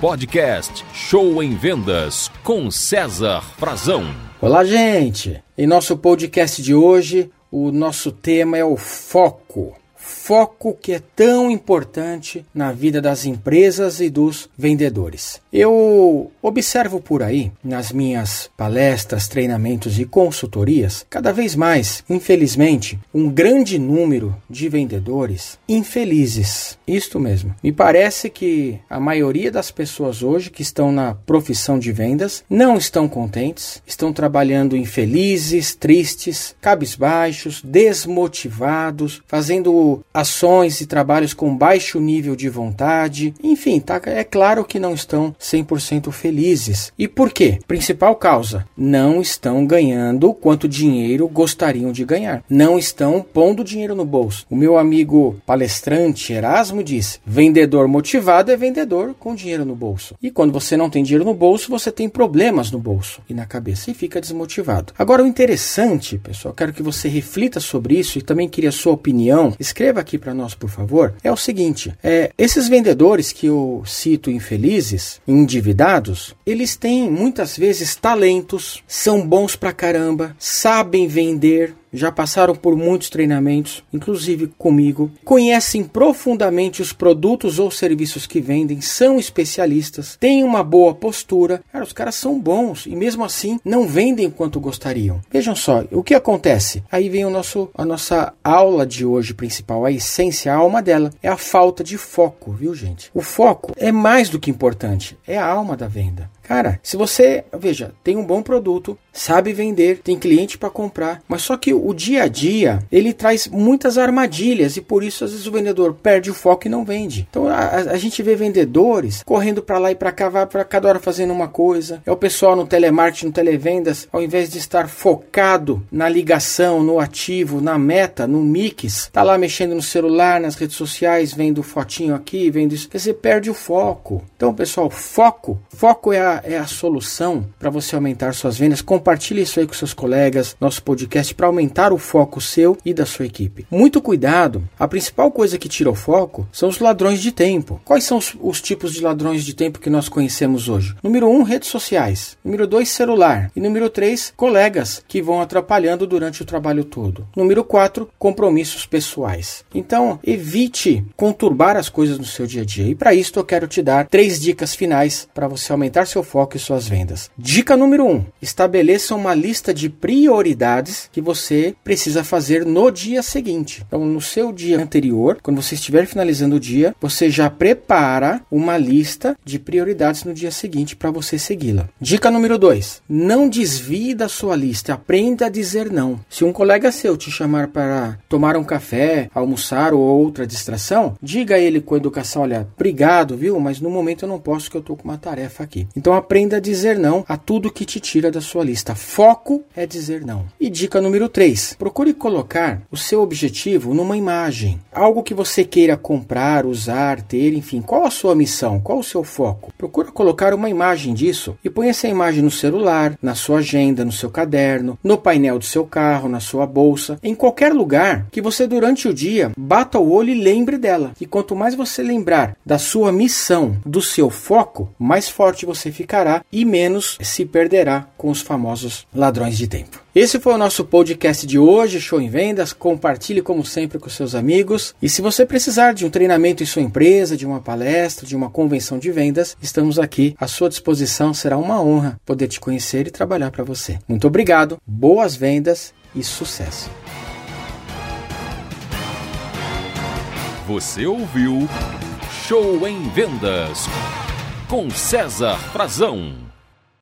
Podcast Show em Vendas com César Frazão. Olá, gente! Em nosso podcast de hoje, o nosso tema é o foco foco que é tão importante na vida das empresas e dos vendedores. Eu observo por aí, nas minhas palestras, treinamentos e consultorias, cada vez mais, infelizmente, um grande número de vendedores infelizes. Isto mesmo. Me parece que a maioria das pessoas hoje que estão na profissão de vendas não estão contentes, estão trabalhando infelizes, tristes, cabisbaixos, desmotivados, fazendo ações e trabalhos com baixo nível de vontade, enfim, tá, é claro que não estão 100% felizes. E por quê? Principal causa: não estão ganhando quanto dinheiro gostariam de ganhar. Não estão pondo dinheiro no bolso. O meu amigo palestrante Erasmo diz: vendedor motivado é vendedor com dinheiro no bolso. E quando você não tem dinheiro no bolso, você tem problemas no bolso e na cabeça e fica desmotivado. Agora, o interessante, pessoal, quero que você reflita sobre isso e também queria a sua opinião. Escreva aqui para nós, por favor, é o seguinte: é, esses vendedores que eu cito infelizes, endividados, eles têm muitas vezes talentos, são bons pra caramba, sabem vender, já passaram por muitos treinamentos, inclusive comigo, conhecem profundamente os produtos ou serviços que vendem, são especialistas, têm uma boa postura. Cara, os caras são bons e mesmo assim não vendem quanto gostariam. Vejam só, o que acontece? Aí vem o nosso, a nossa aula de hoje principal, a essência, a alma dela, é a falta de foco, viu gente? O foco é mais do que importante, é a alma da venda. Cara, se você, veja, tem um bom produto, sabe vender, tem cliente para comprar, mas só que o dia a dia ele traz muitas armadilhas e por isso às vezes o vendedor perde o foco e não vende. Então a, a gente vê vendedores correndo para lá e para cá, vai para cada hora fazendo uma coisa. É o pessoal no telemarketing, no televendas, ao invés de estar focado na ligação, no ativo, na meta, no mix, tá lá mexendo no celular, nas redes sociais, vendo fotinho aqui, vendo isso. Dizer, perde o foco. Então, pessoal, foco, foco é a é a solução para você aumentar suas vendas. Compartilhe isso aí com seus colegas, nosso podcast, para aumentar o foco seu e da sua equipe. Muito cuidado, a principal coisa que tira o foco são os ladrões de tempo. Quais são os, os tipos de ladrões de tempo que nós conhecemos hoje? Número 1, um, redes sociais. Número 2, celular. E número 3, colegas que vão atrapalhando durante o trabalho todo. Número 4, compromissos pessoais. Então, evite conturbar as coisas no seu dia a dia. E para isso eu quero te dar três dicas finais para você aumentar seu foco e suas vendas. Dica número 1: um, estabeleça uma lista de prioridades que você precisa fazer no dia seguinte. Então, no seu dia anterior, quando você estiver finalizando o dia, você já prepara uma lista de prioridades no dia seguinte para você segui-la. Dica número 2: não desvie da sua lista, aprenda a dizer não. Se um colega seu te chamar para tomar um café, almoçar ou outra distração, diga a ele com educação: olha, obrigado, viu? Mas no momento eu não posso que eu estou com uma tarefa aqui. Então aprenda a dizer não a tudo que te tira da sua lista. Foco é dizer não. E dica número 3: procure colocar o seu objetivo numa imagem. Algo que você queira comprar, usar, ter, enfim. Qual a sua missão? Qual o seu foco? Procura colocar uma imagem disso e põe essa imagem no celular, na sua agenda, no seu caderno, no painel do seu carro, na sua bolsa, em qualquer lugar que você durante o dia bata o olho e lembre dela. E quanto mais você lembrar da sua missão, do seu foco, mais forte você fica ficará e menos se perderá com os famosos ladrões de tempo. Esse foi o nosso podcast de hoje, Show em Vendas. Compartilhe como sempre com seus amigos. E se você precisar de um treinamento em sua empresa, de uma palestra, de uma convenção de vendas, estamos aqui à sua disposição. Será uma honra poder te conhecer e trabalhar para você. Muito obrigado, boas vendas e sucesso. Você ouviu Show em Vendas com César Frazão.